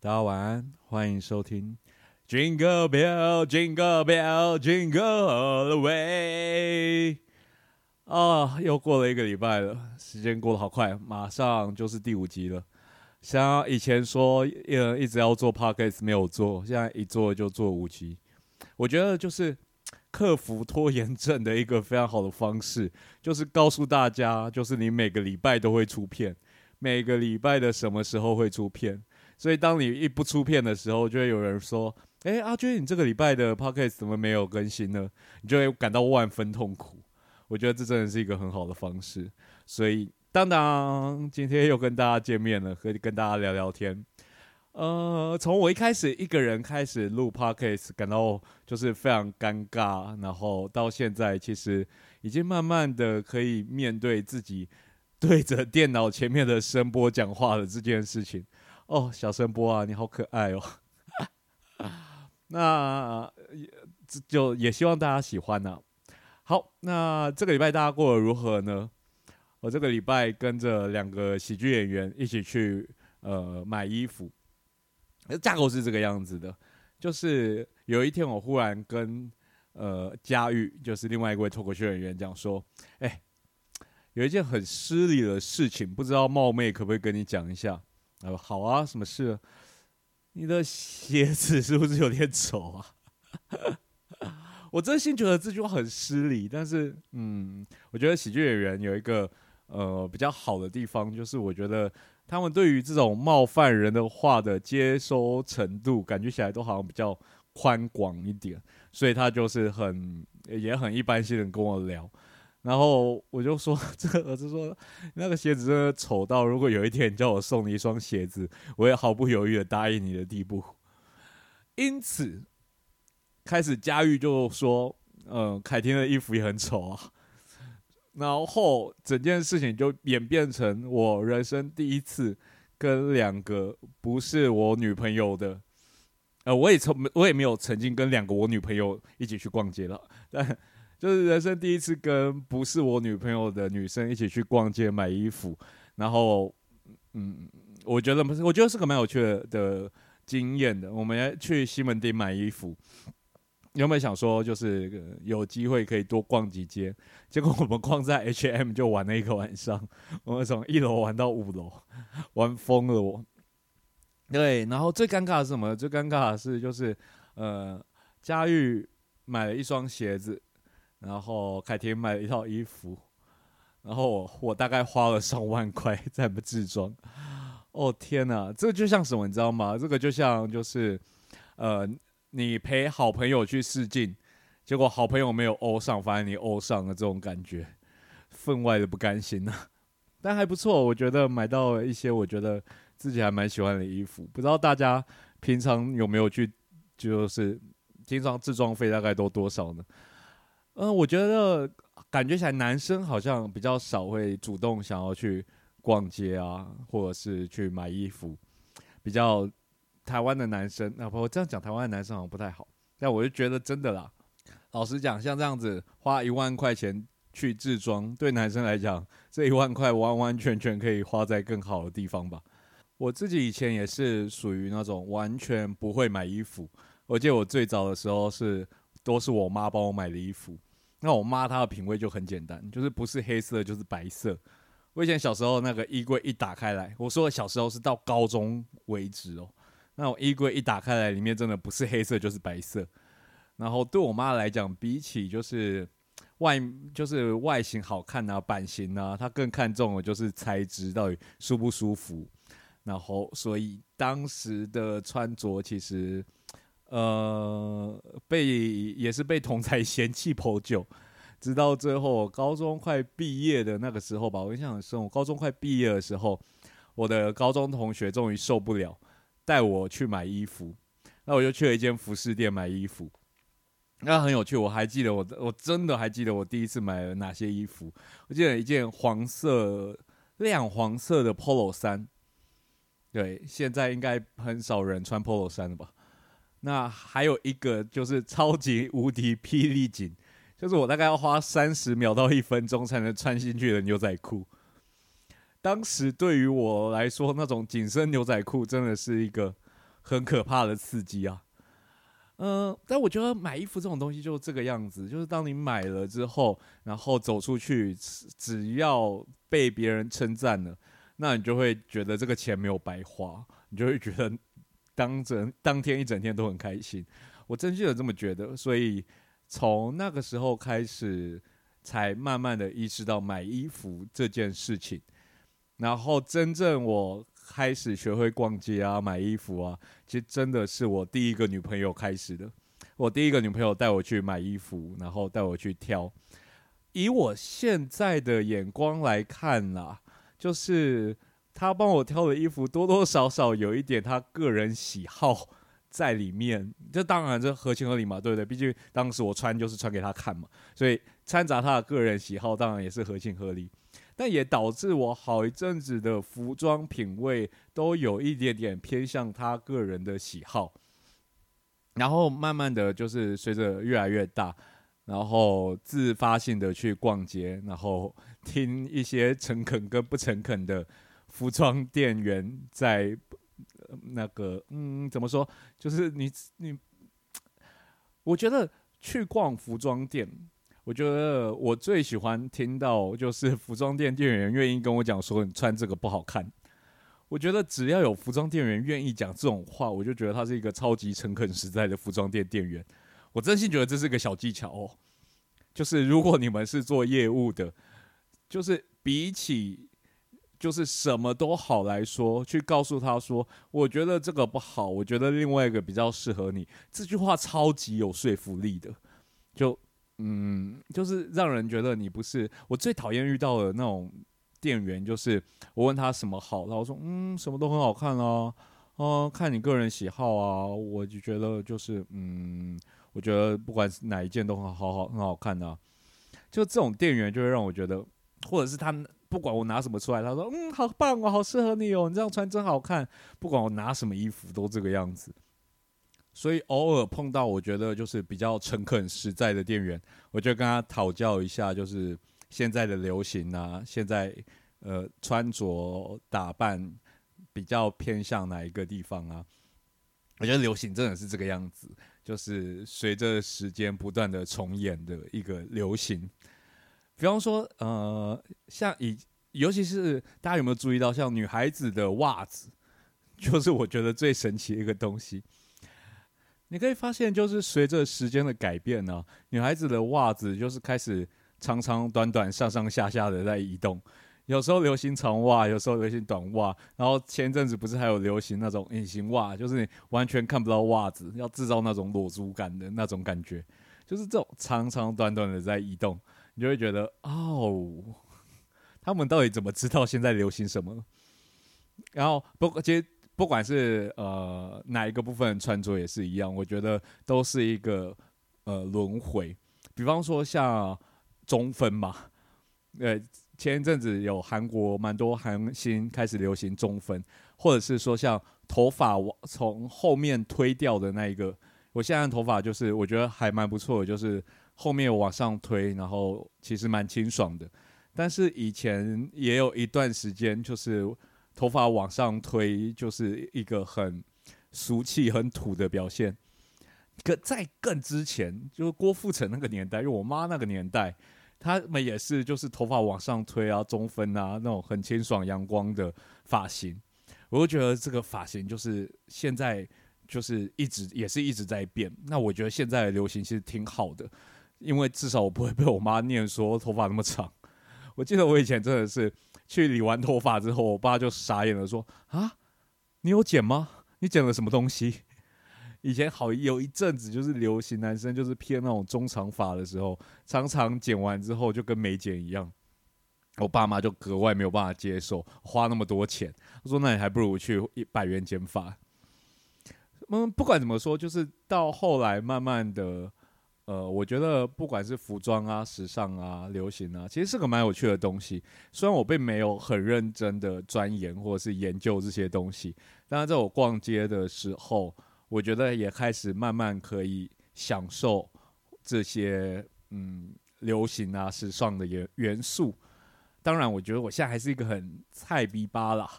大家晚安，欢迎收听 Jingle Bell Jingle Bell Jingle All the Way。啊，又过了一个礼拜了，时间过得好快，马上就是第五集了。像以前说，呃，一直要做 podcast 没有做，现在一做就做五集。我觉得就是克服拖延症的一个非常好的方式，就是告诉大家，就是你每个礼拜都会出片，每个礼拜的什么时候会出片。所以当你一不出片的时候，就会有人说：“哎，阿娟，你这个礼拜的 podcast 怎么没有更新呢？”你就会感到万分痛苦。我觉得这真的是一个很好的方式。所以，当当今天又跟大家见面了，可以跟大家聊聊天。呃，从我一开始一个人开始录 podcast，感到就是非常尴尬，然后到现在其实已经慢慢的可以面对自己对着电脑前面的声波讲话的这件事情。哦，小声波啊，你好可爱哦！那就也希望大家喜欢呢。好，那这个礼拜大家过得如何呢？我这个礼拜跟着两个喜剧演员一起去呃买衣服，架构是这个样子的，就是有一天我忽然跟呃佳玉，就是另外一位脱口秀演员讲说，哎，有一件很失礼的事情，不知道冒昧可不可以跟你讲一下？啊，好啊，什么事？你的鞋子是不是有点丑啊？我真心觉得这句话很失礼，但是，嗯，我觉得喜剧演员有一个呃比较好的地方，就是我觉得他们对于这种冒犯人的话的接收程度，感觉起来都好像比较宽广一点，所以他就是很也很一般性的跟我聊。然后我就说，这个儿子说那个鞋子真的丑到，如果有一天叫我送你一双鞋子，我也毫不犹豫的答应你的地步。因此，开始佳玉就说：“嗯，凯婷的衣服也很丑啊。”然后整件事情就演变成我人生第一次跟两个不是我女朋友的，呃，我也从我也没有曾经跟两个我女朋友一起去逛街了，但。就是人生第一次跟不是我女朋友的女生一起去逛街买衣服，然后，嗯，我觉得不是，我觉得是个蛮有趣的的经验的。我们去西门町买衣服，原本想说就是有机会可以多逛几街？结果我们逛在 H&M 就玩了一个晚上，我们从一楼玩到五楼，玩疯了我。对，然后最尴尬的是什么？最尴尬的是就是呃，佳玉买了一双鞋子。然后凯婷买了一套衣服，然后我大概花了上万块在自装。哦天哪，这个就像什么你知道吗？这个就像就是，呃，你陪好朋友去试镜，结果好朋友没有欧上，反而你欧上了这种感觉，分外的不甘心呐。但还不错，我觉得买到了一些我觉得自己还蛮喜欢的衣服。不知道大家平常有没有去，就是经常自装费大概都多少呢？嗯，我觉得感觉起来男生好像比较少会主动想要去逛街啊，或者是去买衣服。比较台湾的男生，那我这样讲台湾的男生好像不太好，但我就觉得真的啦。老实讲，像这样子花一万块钱去自装，对男生来讲，这一万块完完全全可以花在更好的地方吧。我自己以前也是属于那种完全不会买衣服。我记得我最早的时候是都是我妈帮我买的衣服。那我妈她的品味就很简单，就是不是黑色就是白色。我以前小时候那个衣柜一打开来，我说的小时候是到高中为止哦。那种衣柜一打开来，里面真的不是黑色就是白色。然后对我妈来讲，比起就是外就是外形好看啊、版型啊，她更看重的就是材质到底舒不舒服。然后所以当时的穿着其实。呃，被也是被同才嫌弃颇久，直到最后高中快毕业的那个时候吧，我印象很深。我高中快毕业的时候，我的高中同学终于受不了，带我去买衣服。那我就去了一间服饰店买衣服，那很有趣。我还记得我，我真的还记得我第一次买了哪些衣服。我记得一件黄色、亮黄色的 Polo 衫，对，现在应该很少人穿 Polo 衫了吧。那还有一个就是超级无敌霹雳紧，就是我大概要花三十秒到一分钟才能穿进去的牛仔裤。当时对于我来说，那种紧身牛仔裤真的是一个很可怕的刺激啊。嗯，但我觉得买衣服这种东西就是这个样子，就是当你买了之后，然后走出去，只要被别人称赞了，那你就会觉得这个钱没有白花，你就会觉得当整当天一整天都很开心。我真心有这么觉得，所以从那个时候开始，才慢慢的意识到买衣服这件事情，然后真正我。开始学会逛街啊，买衣服啊，其实真的是我第一个女朋友开始的。我第一个女朋友带我去买衣服，然后带我去挑。以我现在的眼光来看啦，就是他帮我挑的衣服多多少少有一点他个人喜好在里面。这当然这合情合理嘛，对不对？毕竟当时我穿就是穿给他看嘛，所以掺杂他的个人喜好，当然也是合情合理。但也导致我好一阵子的服装品味都有一点点偏向他个人的喜好，然后慢慢的就是随着越来越大，然后自发性的去逛街，然后听一些诚恳跟不诚恳的服装店员在那个嗯怎么说，就是你你，我觉得去逛服装店。我觉得我最喜欢听到就是服装店店员愿意跟我讲说你穿这个不好看。我觉得只要有服装店员愿意讲这种话，我就觉得他是一个超级诚恳实在的服装店店员。我真心觉得这是个小技巧哦。就是如果你们是做业务的，就是比起就是什么都好来说，去告诉他说，我觉得这个不好，我觉得另外一个比较适合你，这句话超级有说服力的。就。嗯，就是让人觉得你不是我最讨厌遇到的那种店员，就是我问他什么好，然后说嗯什么都很好看啊，哦看你个人喜好啊，我就觉得就是嗯，我觉得不管是哪一件都很好好很好看的，就这种店员就会让我觉得，或者是他们不管我拿什么出来，他说嗯好棒哦，好适合你哦，你这样穿真好看，不管我拿什么衣服都这个样子。所以偶尔碰到我觉得就是比较诚恳实在的店员，我就跟他讨教一下，就是现在的流行啊，现在呃穿着打扮比较偏向哪一个地方啊？我觉得流行真的是这个样子，就是随着时间不断的重演的一个流行。比方说，呃，像以尤其是大家有没有注意到，像女孩子的袜子，就是我觉得最神奇的一个东西。你可以发现，就是随着时间的改变呢，女孩子的袜子就是开始长长短短、上上下下的在移动。有时候流行长袜，有时候流行短袜。然后前阵子不是还有流行那种隐形袜，就是你完全看不到袜子，要制造那种裸足感的那种感觉。就是这种长长短短的在移动，你就会觉得哦，他们到底怎么知道现在流行什么？然后不，其实。不管是呃哪一个部分穿着也是一样，我觉得都是一个呃轮回。比方说像中分嘛，呃前一阵子有韩国蛮多韩星开始流行中分，或者是说像头发从后面推掉的那一个，我现在的头发就是我觉得还蛮不错的，就是后面往上推，然后其实蛮清爽的。但是以前也有一段时间就是。头发往上推就是一个很俗气、很土的表现。可在更之前，就是郭富城那个年代，因为我妈那个年代，他们也是就是头发往上推啊，中分啊，那种很清爽、阳光的发型。我就觉得这个发型就是现在就是一直也是一直在变。那我觉得现在的流行其实挺好的，因为至少我不会被我妈念说头发那么长。我记得我以前真的是。去理完头发之后，我爸就傻眼了，说：“啊，你有剪吗？你剪了什么东西？” 以前好有一阵子就是流行男生就是偏那种中长发的时候，常常剪完之后就跟没剪一样。我爸妈就格外没有办法接受，花那么多钱，他说：“那你还不如去一百元剪发。”嗯，不管怎么说，就是到后来慢慢的。呃，我觉得不管是服装啊、时尚啊、流行啊，其实是个蛮有趣的东西。虽然我并没有很认真的钻研或者是研究这些东西，但是在我逛街的时候，我觉得也开始慢慢可以享受这些嗯流行啊、时尚的元元素。当然，我觉得我现在还是一个很菜逼吧啦。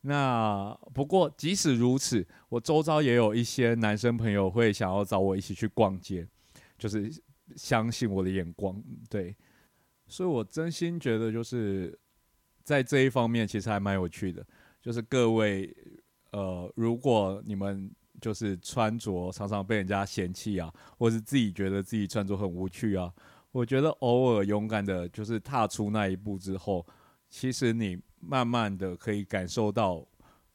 那不过即使如此，我周遭也有一些男生朋友会想要找我一起去逛街，就是相信我的眼光，对，所以我真心觉得就是在这一方面其实还蛮有趣的，就是各位呃，如果你们就是穿着常常被人家嫌弃啊，或是自己觉得自己穿着很无趣啊，我觉得偶尔勇敢的，就是踏出那一步之后，其实你。慢慢的可以感受到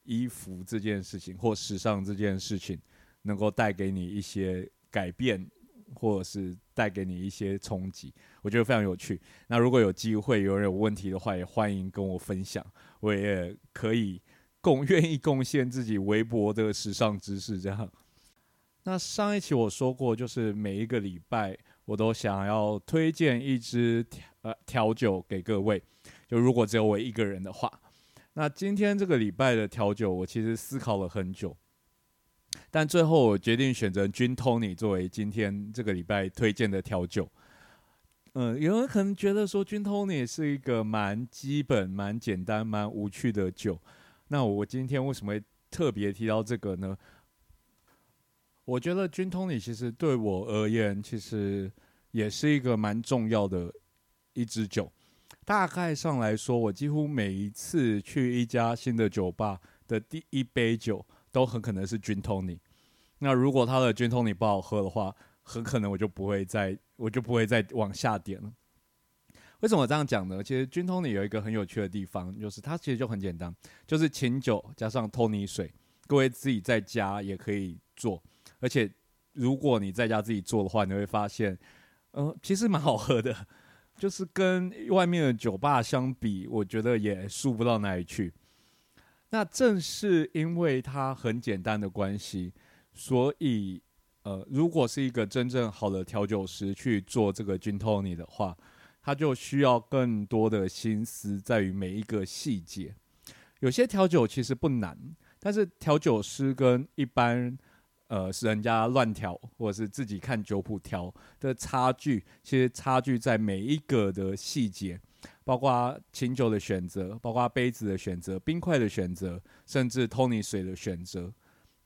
衣服这件事情或时尚这件事情能够带给你一些改变，或者是带给你一些冲击，我觉得非常有趣。那如果有机会有人有问题的话，也欢迎跟我分享，我也可以贡 愿意贡献自己微薄的时尚知识。这样。那上一期我说过，就是每一个礼拜我都想要推荐一支调呃调酒给各位。就如果只有我一个人的话，那今天这个礼拜的调酒，我其实思考了很久，但最后我决定选择君 Tony 作为今天这个礼拜推荐的调酒。嗯，有人可能觉得说君 Tony 是一个蛮基本、蛮简单、蛮无趣的酒，那我今天为什么会特别提到这个呢？我觉得君 Tony 其实对我而言，其实也是一个蛮重要的一支酒。大概上来说，我几乎每一次去一家新的酒吧的第一杯酒，都很可能是君 Tony。那如果他的君 Tony 不好喝的话，很可能我就不会再，我就不会再往下点了。为什么这样讲呢？其实君 Tony 有一个很有趣的地方，就是它其实就很简单，就是琴酒加上 Tony 水。各位自己在家也可以做，而且如果你在家自己做的话，你会发现，嗯，其实蛮好喝的。就是跟外面的酒吧相比，我觉得也输不到哪里去。那正是因为它很简单的关系，所以呃，如果是一个真正好的调酒师去做这个 Gin Tony 的话，他就需要更多的心思在于每一个细节。有些调酒其实不难，但是调酒师跟一般呃，是人家乱调，或者是自己看酒谱调的差距，其实差距在每一个的细节，包括清酒的选择，包括杯子的选择，冰块的选择，甚至 Tony 水的选择。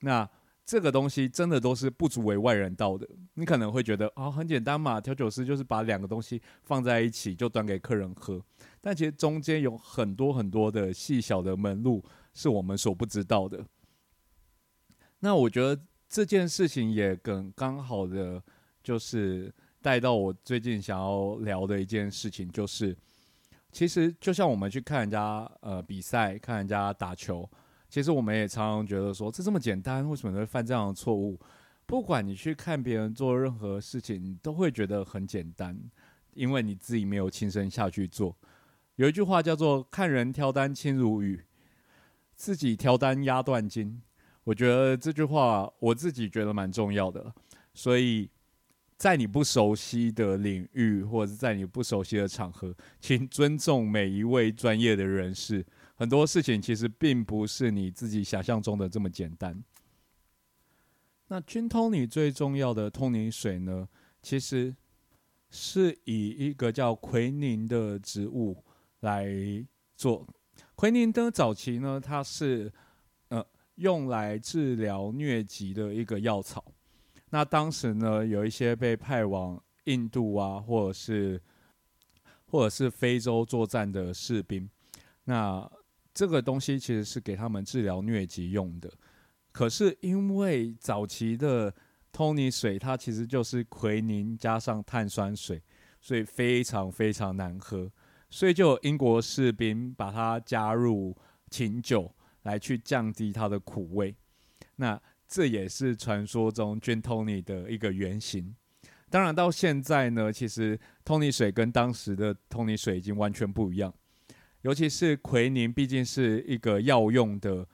那这个东西真的都是不足为外人道的。你可能会觉得啊，很简单嘛，调酒师就是把两个东西放在一起就端给客人喝。但其实中间有很多很多的细小的门路是我们所不知道的。那我觉得。这件事情也更刚好的，就是带到我最近想要聊的一件事情，就是其实就像我们去看人家呃比赛，看人家打球，其实我们也常常觉得说，这这么简单，为什么会犯这样的错误？不管你去看别人做任何事情，你都会觉得很简单，因为你自己没有亲身下去做。有一句话叫做“看人挑担轻如羽，自己挑担压断筋”。我觉得这句话我自己觉得蛮重要的，所以在你不熟悉的领域或者是在你不熟悉的场合，请尊重每一位专业的人士。很多事情其实并不是你自己想象中的这么简单。那君通你最重要的通灵水呢，其实是以一个叫奎宁的植物来做。奎宁的早期呢，它是呃。用来治疗疟疾的一个药草。那当时呢，有一些被派往印度啊，或者是或者是非洲作战的士兵，那这个东西其实是给他们治疗疟疾用的。可是因为早期的托尼水，它其实就是奎宁加上碳酸水，所以非常非常难喝，所以就有英国士兵把它加入琴酒。来去降低它的苦味，那这也是传说中 Gin Tony 的一个原型。当然到现在呢，其实 Tony 水跟当时的 Tony 水已经完全不一样，尤其是奎宁毕竟是一个药用的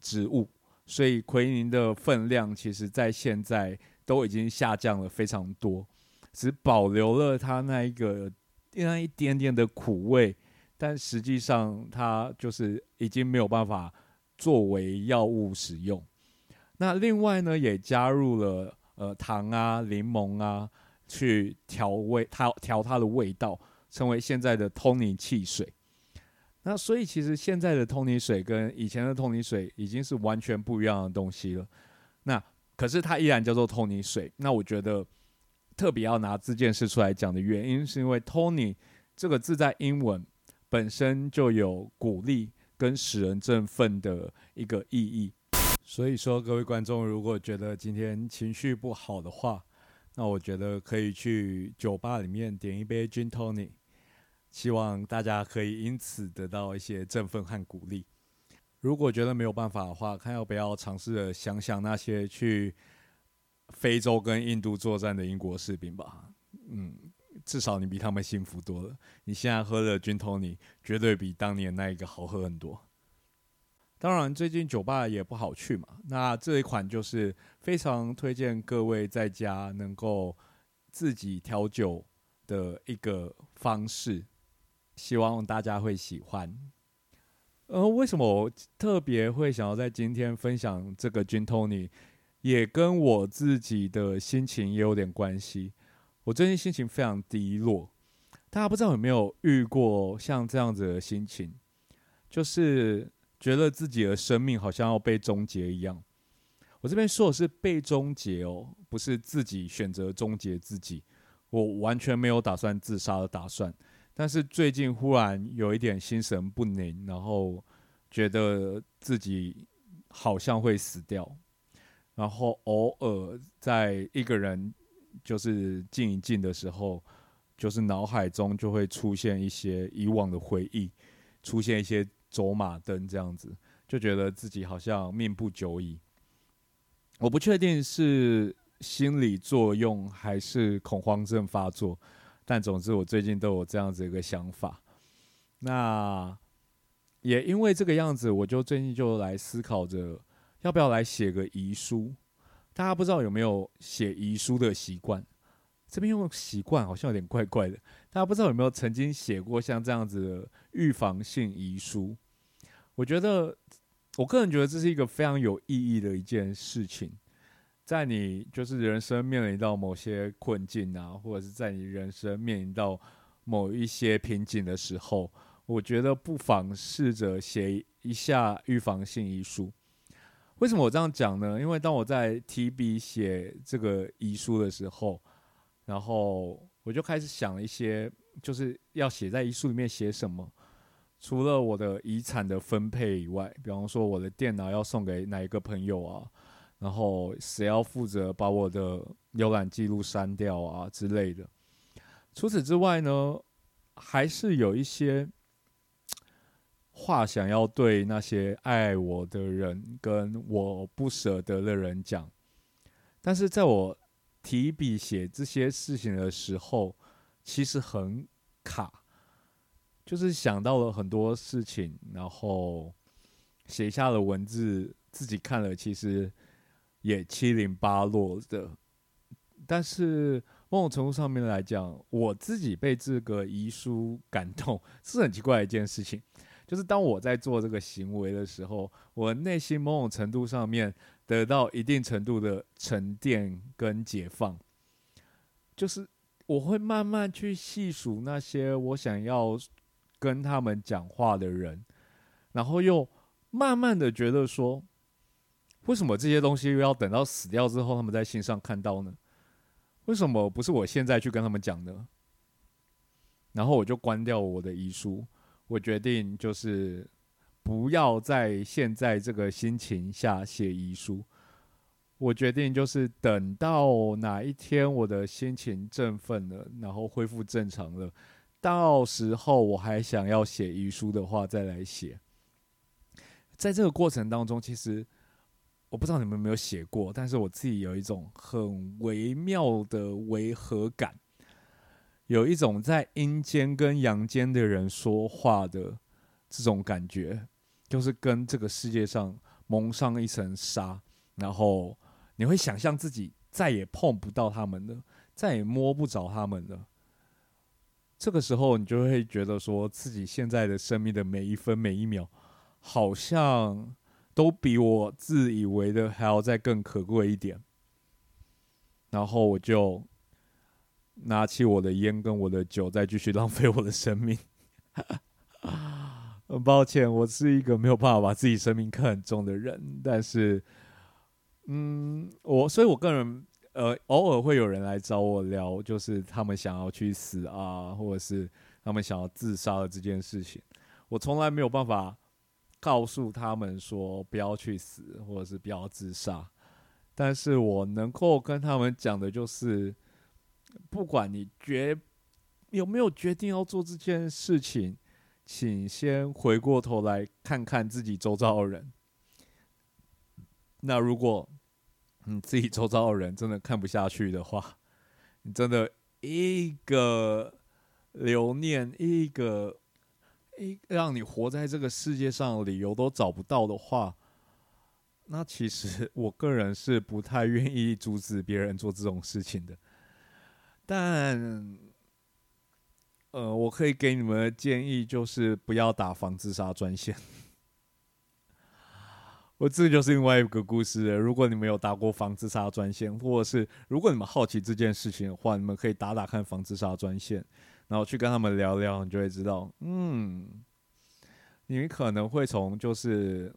植物，所以奎宁的分量其实在现在都已经下降了非常多，只保留了它那一个那一点点的苦味，但实际上它就是已经没有办法。作为药物使用，那另外呢，也加入了呃糖啊、柠檬啊，去调味它调它的味道，成为现在的通灵汽水。那所以其实现在的通尼水跟以前的通尼水已经是完全不一样的东西了。那可是它依然叫做通尼水。那我觉得特别要拿这件事出来讲的原因，是因为 Tony 这个字在英文本身就有鼓励跟使人振奋的一个意义。所以说，各位观众如果觉得今天情绪不好的话，那我觉得可以去酒吧里面点一杯 Gin Tony。希望大家可以因此得到一些振奋和鼓励。如果觉得没有办法的话，看要不要尝试着想想那些去非洲跟印度作战的英国士兵吧。嗯，至少你比他们幸福多了。你现在喝的军头，你绝对比当年那一个好喝很多。当然，最近酒吧也不好去嘛。那这一款就是非常推荐各位在家能够自己调酒的一个方式。希望大家会喜欢。呃，为什么我特别会想要在今天分享这个 Gin Tony，也跟我自己的心情也有点关系。我最近心情非常低落，大家不知道有没有遇过像这样子的心情，就是觉得自己的生命好像要被终结一样。我这边说的是被终结哦，不是自己选择终结自己。我完全没有打算自杀的打算。但是最近忽然有一点心神不宁，然后觉得自己好像会死掉，然后偶尔在一个人就是静一静的时候，就是脑海中就会出现一些以往的回忆，出现一些走马灯这样子，就觉得自己好像命不久矣。我不确定是心理作用还是恐慌症发作。但总之，我最近都有这样子一个想法。那也因为这个样子，我就最近就来思考着，要不要来写个遗书。大家不知道有没有写遗书的习惯？这边用习惯好像有点怪怪的。大家不知道有没有曾经写过像这样子的预防性遗书？我觉得，我个人觉得这是一个非常有意义的一件事情。在你就是人生面临到某些困境啊，或者是在你人生面临到某一些瓶颈的时候，我觉得不妨试着写一下预防性遗书。为什么我这样讲呢？因为当我在提笔写这个遗书的时候，然后我就开始想一些，就是要写在遗书里面写什么。除了我的遗产的分配以外，比方说我的电脑要送给哪一个朋友啊？然后谁要负责把我的浏览记录删掉啊之类的？除此之外呢，还是有一些话想要对那些爱我的人跟我不舍得的人讲。但是在我提笔写这些事情的时候，其实很卡，就是想到了很多事情，然后写下了文字，自己看了，其实。也七零八落的，但是某种程度上面来讲，我自己被这个遗书感动是很奇怪的一件事情。就是当我在做这个行为的时候，我内心某种程度上面得到一定程度的沉淀跟解放。就是我会慢慢去细数那些我想要跟他们讲话的人，然后又慢慢的觉得说。为什么这些东西又要等到死掉之后，他们在信上看到呢？为什么不是我现在去跟他们讲呢？然后我就关掉我的遗书，我决定就是不要在现在这个心情下写遗书。我决定就是等到哪一天我的心情振奋了，然后恢复正常了，到时候我还想要写遗书的话，再来写。在这个过程当中，其实。我不知道你们有没有写过，但是我自己有一种很微妙的违和感，有一种在阴间跟阳间的人说话的这种感觉，就是跟这个世界上蒙上一层纱，然后你会想象自己再也碰不到他们了，再也摸不着他们了。这个时候，你就会觉得说自己现在的生命的每一分每一秒，好像。都比我自以为的还要再更可贵一点，然后我就拿起我的烟跟我的酒，再继续浪费我的生命。很抱歉，我是一个没有办法把自己生命看很重的人，但是，嗯，我所以，我个人呃，偶尔会有人来找我聊，就是他们想要去死啊，或者是他们想要自杀的这件事情，我从来没有办法告诉他们说不要去死，或者是不要自杀，但是我能够跟他们讲的就是，不管你决有没有决定要做这件事情。请先回过头来看看自己周遭的人。那如果你自己周遭的人真的看不下去的话，你真的一个留念、一个一让你活在这个世界上理由都找不到的话，那其实我个人是不太愿意阻止别人做这种事情的。但。呃，我可以给你们的建议就是不要打防自杀专线。我这就是另外一个故事。如果你们有打过防自杀专线，或者是如果你们好奇这件事情的话，你们可以打打看防自杀专线，然后去跟他们聊聊，你就会知道，嗯，你可能会从就是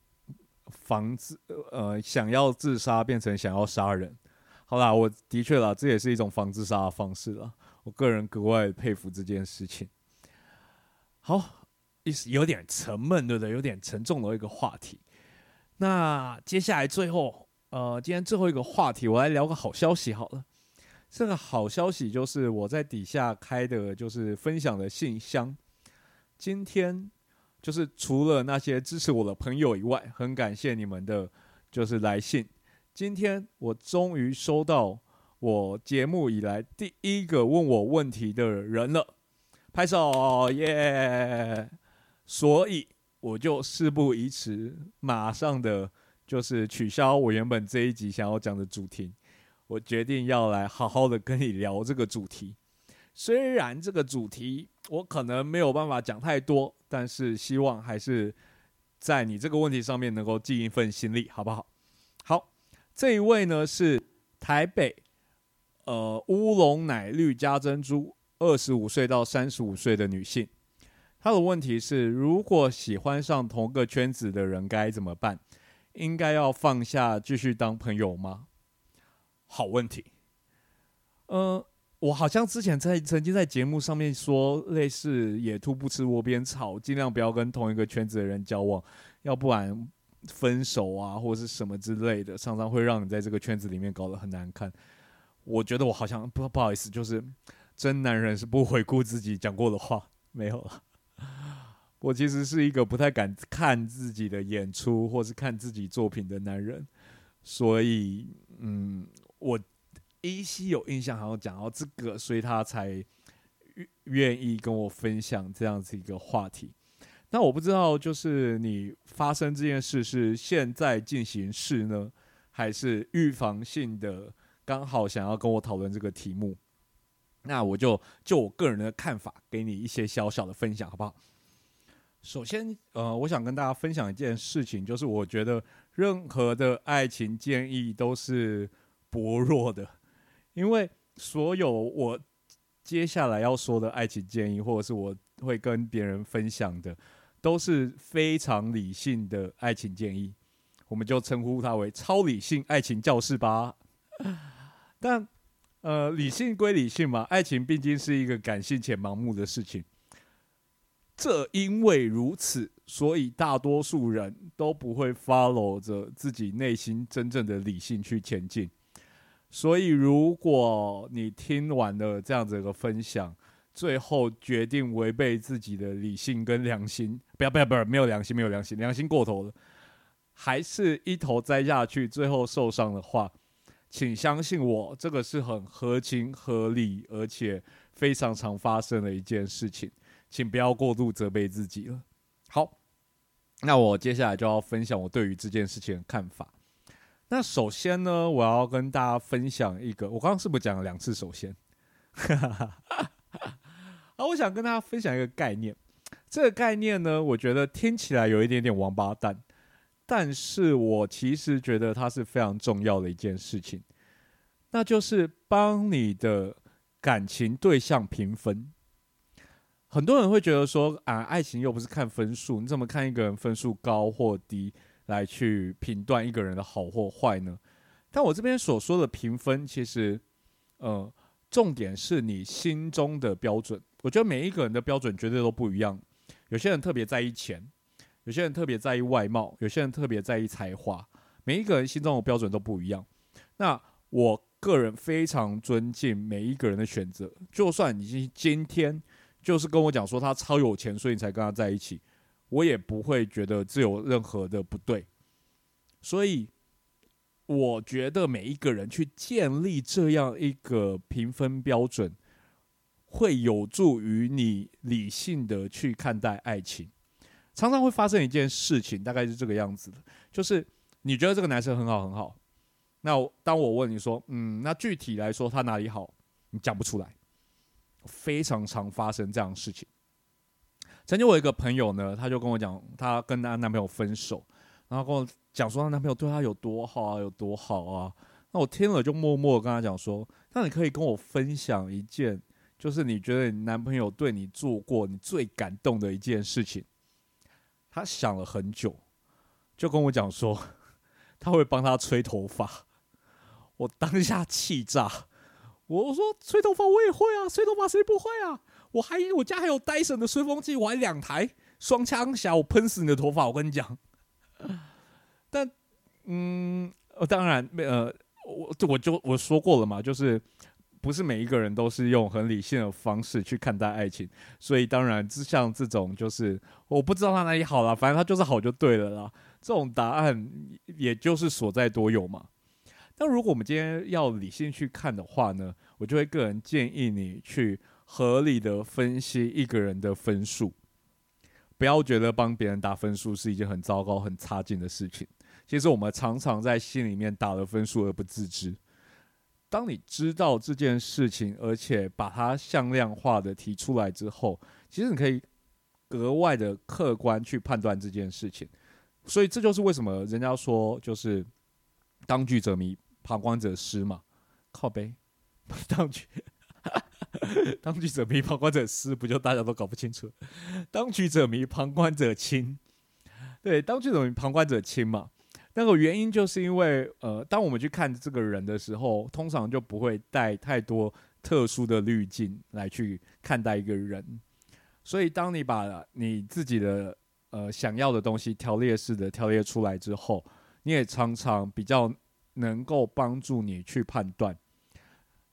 防自呃想要自杀变成想要杀人。好啦，我的确啦，这也是一种防自杀的方式了。我个人格外佩服这件事情。好，意思有点沉闷，对不对？有点沉重的一个话题。那接下来最后，呃，今天最后一个话题，我来聊个好消息好了。这个好消息就是我在底下开的就是分享的信箱。今天就是除了那些支持我的朋友以外，很感谢你们的，就是来信。今天我终于收到。我节目以来第一个问我问题的人了，拍手耶！所以我就事不宜迟，马上的就是取消我原本这一集想要讲的主题，我决定要来好好的跟你聊这个主题。虽然这个主题我可能没有办法讲太多，但是希望还是在你这个问题上面能够尽一份心力，好不好？好，这一位呢是台北。呃，乌龙奶绿加珍珠，二十五岁到三十五岁的女性，她的问题是：如果喜欢上同个圈子的人该怎么办？应该要放下继续当朋友吗？好问题。呃，我好像之前在曾经在节目上面说，类似野兔不吃窝边草，尽量不要跟同一个圈子的人交往，要不然分手啊，或者是什么之类的，常常会让你在这个圈子里面搞得很难看。我觉得我好像不不好意思，就是真男人是不回顾自己讲过的话，没有了。我其实是一个不太敢看自己的演出或是看自己作品的男人，所以嗯，我依稀有印象，好像讲到这个，所以他才愿意跟我分享这样子一个话题。那我不知道，就是你发生这件事是现在进行式呢，还是预防性的？刚好想要跟我讨论这个题目，那我就就我个人的看法，给你一些小小的分享，好不好？首先，呃，我想跟大家分享一件事情，就是我觉得任何的爱情建议都是薄弱的，因为所有我接下来要说的爱情建议，或者是我会跟别人分享的，都是非常理性的爱情建议，我们就称呼它为超理性爱情教室吧。但，呃，理性归理性嘛，爱情毕竟是一个感性且盲目的事情。这因为如此，所以大多数人都不会 follow 着自己内心真正的理性去前进。所以，如果你听完了这样子一个分享，最后决定违背自己的理性跟良心，不要不要不要，没有良心，没有良心，良心过头了，还是一头栽下去，最后受伤的话。请相信我，这个是很合情合理，而且非常常发生的一件事情，请不要过度责备自己了。好，那我接下来就要分享我对于这件事情的看法。那首先呢，我要跟大家分享一个，我刚刚是不是讲了两次？首先，啊，我想跟大家分享一个概念。这个概念呢，我觉得听起来有一点点王八蛋。但是我其实觉得它是非常重要的一件事情，那就是帮你的感情对象评分。很多人会觉得说啊，爱情又不是看分数，你怎么看一个人分数高或低来去评断一个人的好或坏呢？但我这边所说的评分，其实，呃，重点是你心中的标准。我觉得每一个人的标准绝对都不一样。有些人特别在意钱，有些人特别在意外貌，有些人特别在意才华。每一个人心中的标准都不一样。那我个人非常尊敬每一个人的选择。就算你今天就是跟我讲说他超有钱，所以你才跟他在一起，我也不会觉得这有任何的不对。所以，我觉得每一个人去建立这样一个评分标准。会有助于你理性的去看待爱情。常常会发生一件事情，大概是这个样子的，就是你觉得这个男生很好很好，那当我问你说，嗯，那具体来说他哪里好，你讲不出来。非常常发生这样的事情。曾经我一个朋友呢，他就跟我讲，他跟她男朋友分手，然后跟我讲说，她男朋友对她有多好啊，有多好啊。那我听了就默默跟他讲说，那你可以跟我分享一件。就是你觉得你男朋友对你做过你最感动的一件事情，他想了很久，就跟我讲说他会帮他吹头发。我当下气炸，我说吹头发我也会啊，吹头发谁不会啊？我还我家还有戴森的吹风机，我还两台双枪侠，我喷死你的头发！我跟你讲，但嗯，当然没呃，我我就我说过了嘛，就是。不是每一个人都是用很理性的方式去看待爱情，所以当然，像这种就是我不知道他哪里好了，反正他就是好就对了啦。这种答案也就是所在多有嘛。那如果我们今天要理性去看的话呢，我就会个人建议你去合理的分析一个人的分数，不要觉得帮别人打分数是一件很糟糕、很差劲的事情。其实我们常常在心里面打了分数而不自知。当你知道这件事情，而且把它向量化的提出来之后，其实你可以格外的客观去判断这件事情。所以这就是为什么人家说就是当局者迷，旁观者失嘛。靠背，当局 当局者迷，旁观者失，不就大家都搞不清楚？当局者迷，旁观者清。对，当局者迷，旁观者清嘛。那个原因就是因为，呃，当我们去看这个人的时候，通常就不会带太多特殊的滤镜来去看待一个人。所以，当你把你自己的呃想要的东西条列式的条列出来之后，你也常常比较能够帮助你去判断。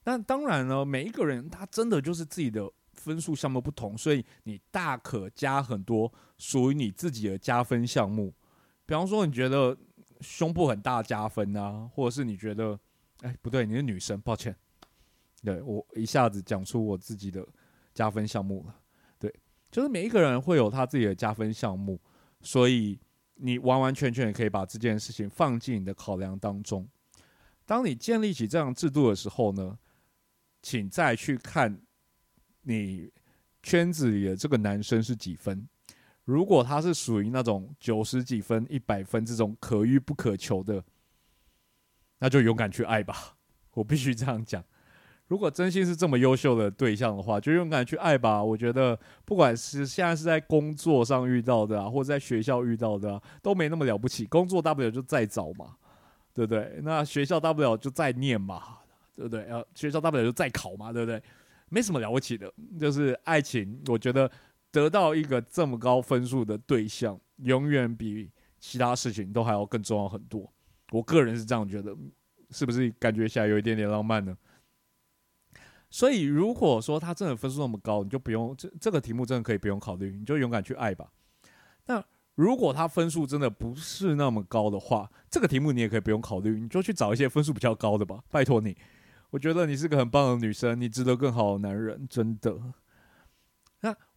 那当然呢，每一个人他真的就是自己的分数项目不同，所以你大可加很多属于你自己的加分项目。比方说，你觉得。胸部很大加分啊，或者是你觉得，哎，不对，你是女生，抱歉，对我一下子讲出我自己的加分项目了。对，就是每一个人会有他自己的加分项目，所以你完完全全可以把这件事情放进你的考量当中。当你建立起这样制度的时候呢，请再去看你圈子里的这个男生是几分。如果他是属于那种九十几分、一百分这种可遇不可求的，那就勇敢去爱吧。我必须这样讲。如果真心是这么优秀的对象的话，就勇敢去爱吧。我觉得，不管是现在是在工作上遇到的啊，或者在学校遇到的，都没那么了不起。工作大不了就再找嘛，对不对？那学校大不了就再念嘛，对不对？呃，学校大不了就再考嘛，对不对？没什么了不起的，就是爱情。我觉得。得到一个这么高分数的对象，永远比其他事情都还要更重要很多。我个人是这样觉得，是不是感觉起来有一点点浪漫呢？所以，如果说他真的分数那么高，你就不用这这个题目真的可以不用考虑，你就勇敢去爱吧。那如果他分数真的不是那么高的话，这个题目你也可以不用考虑，你就去找一些分数比较高的吧。拜托你，我觉得你是个很棒的女生，你值得更好的男人，真的。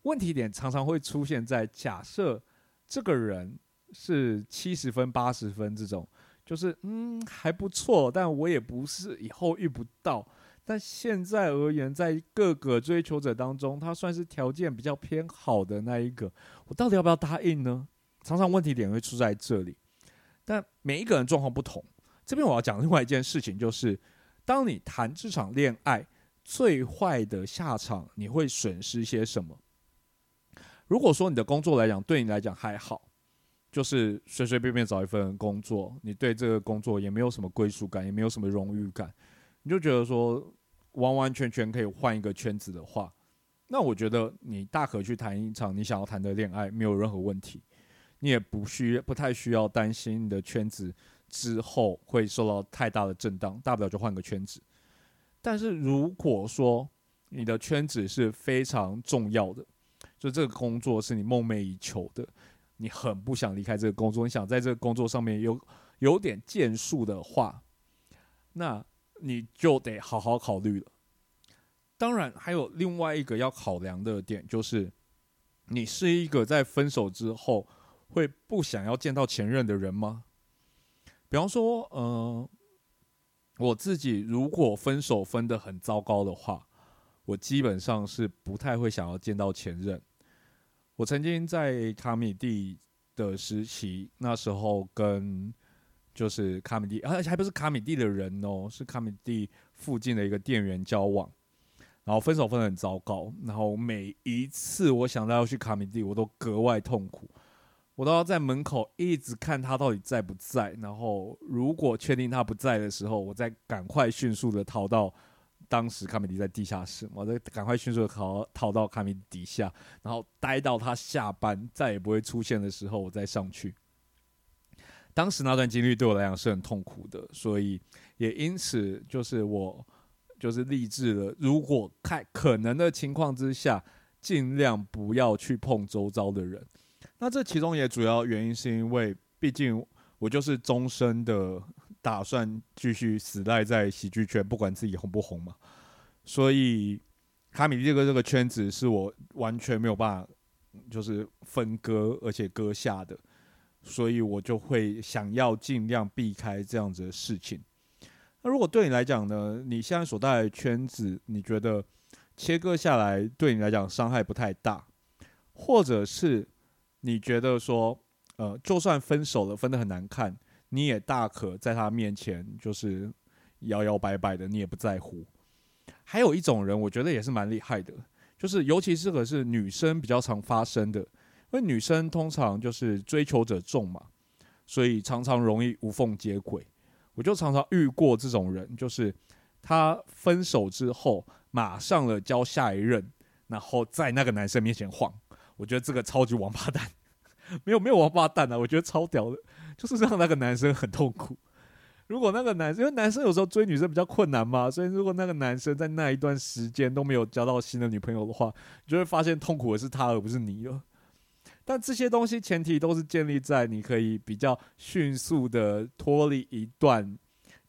问题点常常会出现在假设这个人是七十分、八十分这种，就是嗯还不错，但我也不是以后遇不到。但现在而言，在各个追求者当中，他算是条件比较偏好的那一个，我到底要不要答应呢？常常问题点会出在这里。但每一个人状况不同，这边我要讲另外一件事情，就是当你谈这场恋爱。最坏的下场，你会损失些什么？如果说你的工作来讲，对你来讲还好，就是随随便便找一份工作，你对这个工作也没有什么归属感，也没有什么荣誉感，你就觉得说完完全全可以换一个圈子的话，那我觉得你大可去谈一场你想要谈的恋爱，没有任何问题。你也不需不太需要担心你的圈子之后会受到太大的震荡，大不了就换个圈子。但是如果说你的圈子是非常重要的，就这个工作是你梦寐以求的，你很不想离开这个工作，你想在这个工作上面有有点建树的话，那你就得好好考虑了。当然，还有另外一个要考量的点，就是你是一个在分手之后。会不想要见到前任的人吗？比方说，呃，我自己如果分手分的很糟糕的话，我基本上是不太会想要见到前任。我曾经在卡米蒂的时期，那时候跟就是卡米蒂，而且还不是卡米蒂的人哦，是卡米蒂附近的一个店员交往，然后分手分的很糟糕，然后每一次我想到要去卡米蒂，我都格外痛苦。我都要在门口一直看他到底在不在，然后如果确定他不在的时候，我再赶快迅速的逃到当时卡米迪在地下室，我再赶快迅速的逃逃到卡米底下，然后待到他下班再也不会出现的时候，我再上去。当时那段经历对我来讲是很痛苦的，所以也因此就是我就是励志了，如果看可能的情况之下，尽量不要去碰周遭的人。那这其中也主要原因是因为，毕竟我就是终身的打算继续死赖在喜剧圈，不管自己红不红嘛。所以卡米这个这个圈子是我完全没有办法就是分割而且割下的，所以我就会想要尽量避开这样子的事情。那如果对你来讲呢，你现在所在的圈子，你觉得切割下来对你来讲伤害不太大，或者是？你觉得说，呃，就算分手了，分的很难看，你也大可在他面前就是摇摇摆摆的，你也不在乎。还有一种人，我觉得也是蛮厉害的，就是尤其是可是女生比较常发生的，因为女生通常就是追求者众嘛，所以常常容易无缝接轨。我就常常遇过这种人，就是他分手之后，马上了交下一任，然后在那个男生面前晃。我觉得这个超级王八蛋，没有没有王八蛋啊！我觉得超屌的，就是让那个男生很痛苦。如果那个男生，因为男生有时候追女生比较困难嘛，所以如果那个男生在那一段时间都没有交到新的女朋友的话，你就会发现痛苦的是他而不是你了。但这些东西前提都是建立在你可以比较迅速的脱离一段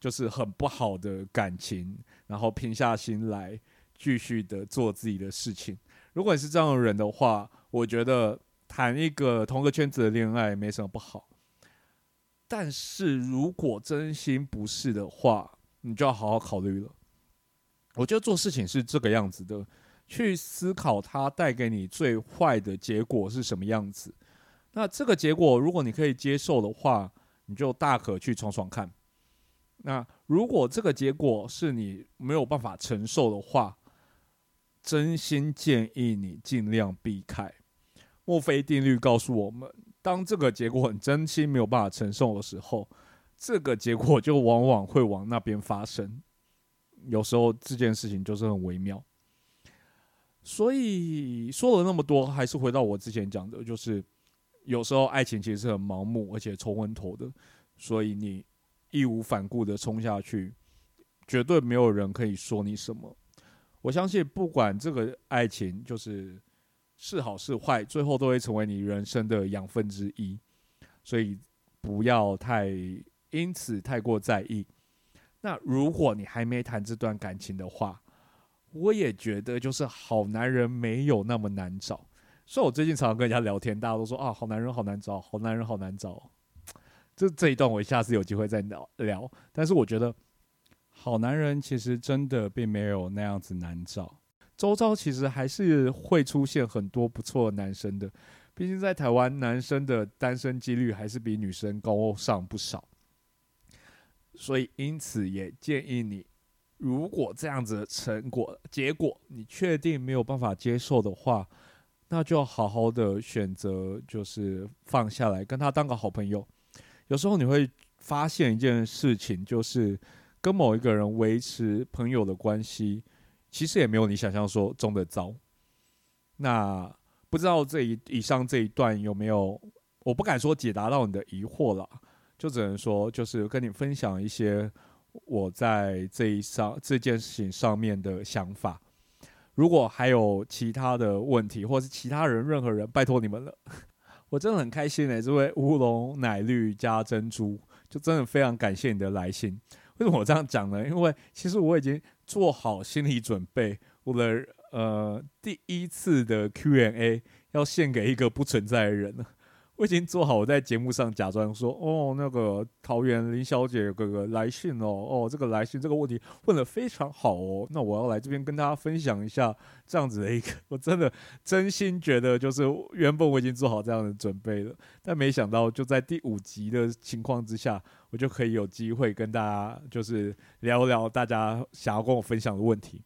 就是很不好的感情，然后平下心来继续的做自己的事情。如果你是这样的人的话，我觉得谈一个同个圈子的恋爱没什么不好，但是如果真心不是的话，你就要好好考虑了。我觉得做事情是这个样子的，去思考它带给你最坏的结果是什么样子。那这个结果如果你可以接受的话，你就大可去闯闯看。那如果这个结果是你没有办法承受的话，真心建议你尽量避开。墨菲定律告诉我们，当这个结果很真心没有办法承受的时候，这个结果就往往会往那边发生。有时候这件事情就是很微妙。所以说了那么多，还是回到我之前讲的，就是有时候爱情其实是很盲目而且冲昏头的，所以你义无反顾的冲下去，绝对没有人可以说你什么。我相信，不管这个爱情就是。是好是坏，最后都会成为你人生的养分之一，所以不要太因此太过在意。那如果你还没谈这段感情的话，我也觉得就是好男人没有那么难找。所以我最近常常跟人家聊天，大家都说啊，好男人好难找，好男人好难找。这这一段我下次有机会再聊聊。但是我觉得好男人其实真的并没有那样子难找。周遭其实还是会出现很多不错的男生的，毕竟在台湾，男生的单身几率还是比女生高上不少。所以，因此也建议你，如果这样子的成果结果你确定没有办法接受的话，那就好好的选择，就是放下来，跟他当个好朋友。有时候你会发现一件事情，就是跟某一个人维持朋友的关系，其实也没有你想象说中的糟。那不知道这一以上这一段有没有？我不敢说解答到你的疑惑了，就只能说就是跟你分享一些我在这一上这件事情上面的想法。如果还有其他的问题，或是其他人任何人，拜托你们了，我真的很开心诶，这位乌龙奶绿加珍珠，就真的非常感谢你的来信。为什么我这样讲呢？因为其实我已经做好心理准备，我的呃第一次的 Q&A 要献给一个不存在的人了。我已经做好，我在节目上假装说：“哦，那个桃园林小姐哥哥来信哦，哦，这个来信这个问题问的非常好哦，那我要来这边跟大家分享一下这样子的一个，我真的真心觉得就是原本我已经做好这样的准备了，但没想到就在第五集的情况之下，我就可以有机会跟大家就是聊聊大家想要跟我分享的问题。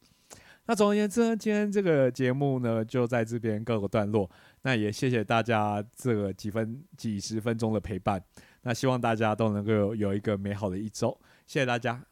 那总而言之呢，今天这个节目呢就在这边告个段落。那也谢谢大家这个几分几十分钟的陪伴，那希望大家都能够有一个美好的一周，谢谢大家。